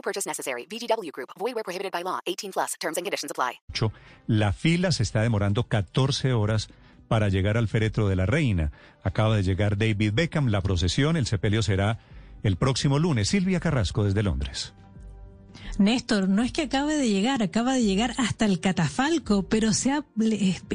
No purchase necessary. VGW Group. Void where prohibited by law. 18 plus. Terms and conditions apply. La fila se está demorando 14 horas para llegar al féretro de la reina. Acaba de llegar David Beckham. La procesión, el sepelio será el próximo lunes. Silvia Carrasco desde Londres. Néstor, no es que acabe de llegar, acaba de llegar hasta el catafalco, pero se ha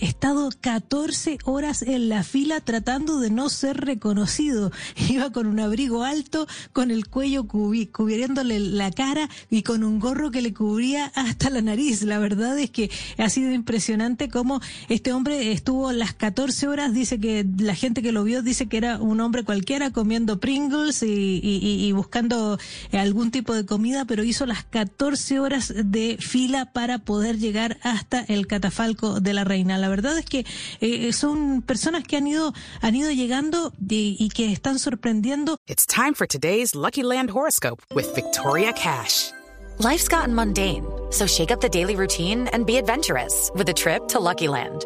estado 14 horas en la fila tratando de no ser reconocido. Iba con un abrigo alto, con el cuello cubriéndole la cara y con un gorro que le cubría hasta la nariz. La verdad es que ha sido impresionante cómo este hombre estuvo las 14 horas, dice que la gente que lo vio dice que era un hombre cualquiera comiendo Pringles y, y buscando algún tipo de comida, pero hizo las 14 horas de fila para poder llegar hasta el catafalco de la reina. La verdad es que eh, son personas que han ido, han ido llegando y, y que están sorprendiendo. It's time for today's Lucky Land horoscope with Victoria Cash. Life's gotten mundane, so shake up the daily routine and be adventurous with a trip to Lucky Land.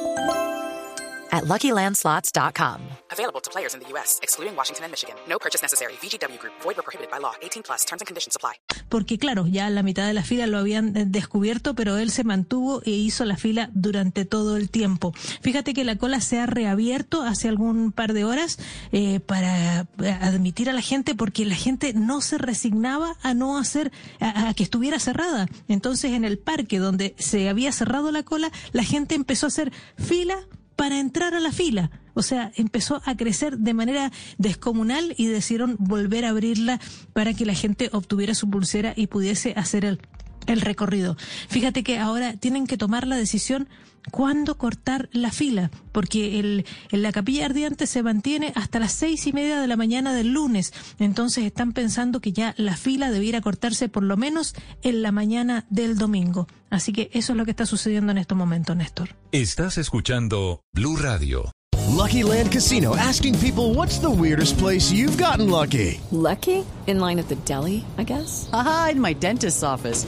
at LuckyLandSlots.com. Available to players in the U.S., excluding Washington and Michigan. No purchase necessary. VGW Group. Void or prohibited by law. 18 plus. Terms and conditions apply. Porque claro, ya la mitad de la fila lo habían eh, descubierto, pero él se mantuvo e hizo la fila durante todo el tiempo. Fíjate que la cola se ha reabierto hace algún par de horas eh, para eh, admitir a la gente, porque la gente no se resignaba a no hacer, a, a que estuviera cerrada. Entonces en el parque donde se había cerrado la cola, la gente empezó a hacer fila para entrar a la fila. O sea, empezó a crecer de manera descomunal y decidieron volver a abrirla para que la gente obtuviera su pulsera y pudiese hacer el, el recorrido. Fíjate que ahora tienen que tomar la decisión cuándo cortar la fila, porque el, en la capilla ardiente se mantiene hasta las seis y media de la mañana del lunes. Entonces están pensando que ya la fila debiera cortarse por lo menos en la mañana del domingo. Así que eso es lo que está sucediendo en estos momentos, Néstor. Estás escuchando Blue Radio. Lucky Land Casino asking people what's the weirdest place you've gotten lucky. Lucky? In line at the deli, I guess. Aha, in my dentist's office.